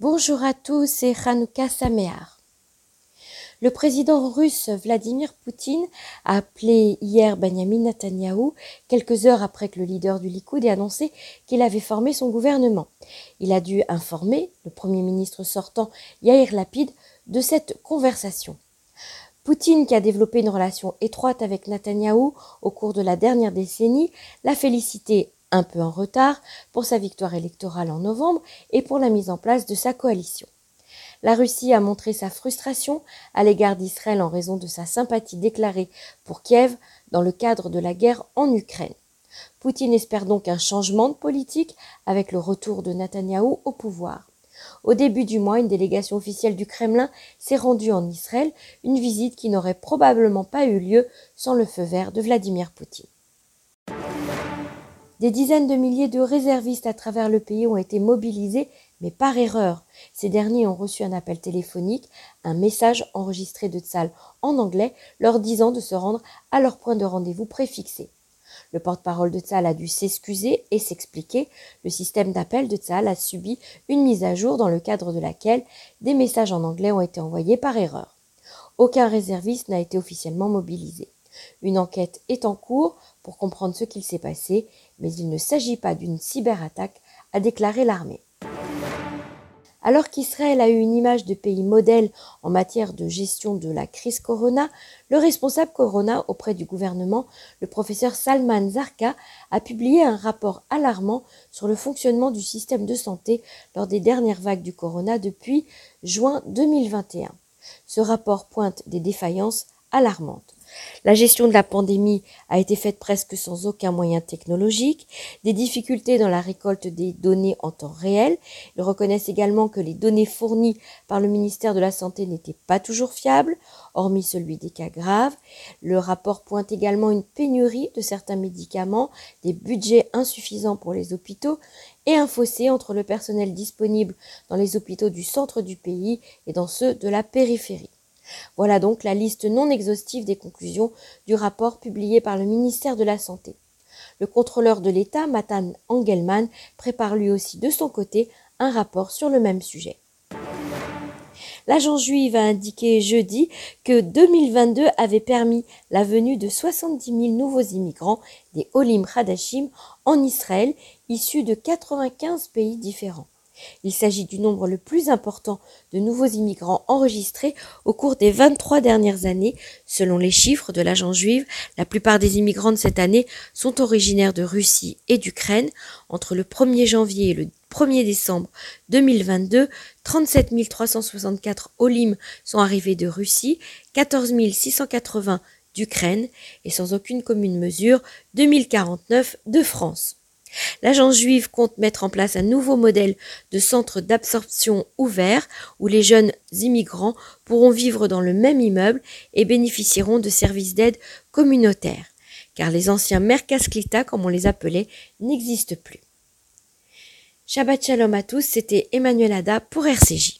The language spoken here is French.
Bonjour à tous et Hanouka Samear. Le président russe Vladimir Poutine a appelé hier Benjamin Netanyahou quelques heures après que le leader du Likoud ait annoncé qu'il avait formé son gouvernement. Il a dû informer le premier ministre sortant Yair Lapid de cette conversation. Poutine, qui a développé une relation étroite avec Netanyahou au cours de la dernière décennie, l'a félicité un peu en retard pour sa victoire électorale en novembre et pour la mise en place de sa coalition. La Russie a montré sa frustration à l'égard d'Israël en raison de sa sympathie déclarée pour Kiev dans le cadre de la guerre en Ukraine. Poutine espère donc un changement de politique avec le retour de Netanyahou au pouvoir. Au début du mois, une délégation officielle du Kremlin s'est rendue en Israël, une visite qui n'aurait probablement pas eu lieu sans le feu vert de Vladimir Poutine. Des dizaines de milliers de réservistes à travers le pays ont été mobilisés, mais par erreur. Ces derniers ont reçu un appel téléphonique, un message enregistré de Tzal en anglais, leur disant de se rendre à leur point de rendez-vous préfixé. Le porte-parole de Tzal a dû s'excuser et s'expliquer. Le système d'appel de Tzal a subi une mise à jour dans le cadre de laquelle des messages en anglais ont été envoyés par erreur. Aucun réserviste n'a été officiellement mobilisé. Une enquête est en cours pour comprendre ce qu'il s'est passé, mais il ne s'agit pas d'une cyberattaque, a déclaré l'armée. Alors qu'Israël a eu une image de pays modèle en matière de gestion de la crise Corona, le responsable Corona auprès du gouvernement, le professeur Salman Zarka, a publié un rapport alarmant sur le fonctionnement du système de santé lors des dernières vagues du Corona depuis juin 2021. Ce rapport pointe des défaillances alarmantes. La gestion de la pandémie a été faite presque sans aucun moyen technologique, des difficultés dans la récolte des données en temps réel. Ils reconnaissent également que les données fournies par le ministère de la Santé n'étaient pas toujours fiables, hormis celui des cas graves. Le rapport pointe également une pénurie de certains médicaments, des budgets insuffisants pour les hôpitaux et un fossé entre le personnel disponible dans les hôpitaux du centre du pays et dans ceux de la périphérie. Voilà donc la liste non exhaustive des conclusions du rapport publié par le ministère de la Santé. Le contrôleur de l'État, Matan Engelmann, prépare lui aussi de son côté un rapport sur le même sujet. L'agence juive a indiqué jeudi que 2022 avait permis la venue de 70 000 nouveaux immigrants des Olim Hadashim en Israël, issus de 95 pays différents. Il s'agit du nombre le plus important de nouveaux immigrants enregistrés au cours des 23 dernières années. Selon les chiffres de l'agence juive, la plupart des immigrants de cette année sont originaires de Russie et d'Ukraine. Entre le 1er janvier et le 1er décembre 2022, 37 364 Olim sont arrivés de Russie, 14 680 d'Ukraine et sans aucune commune mesure, 2049 de France. L'agence juive compte mettre en place un nouveau modèle de centre d'absorption ouvert où les jeunes immigrants pourront vivre dans le même immeuble et bénéficieront de services d'aide communautaires, car les anciens mercasclita, comme on les appelait, n'existent plus. Shabbat shalom à tous, c'était Emmanuel Ada pour RCJ.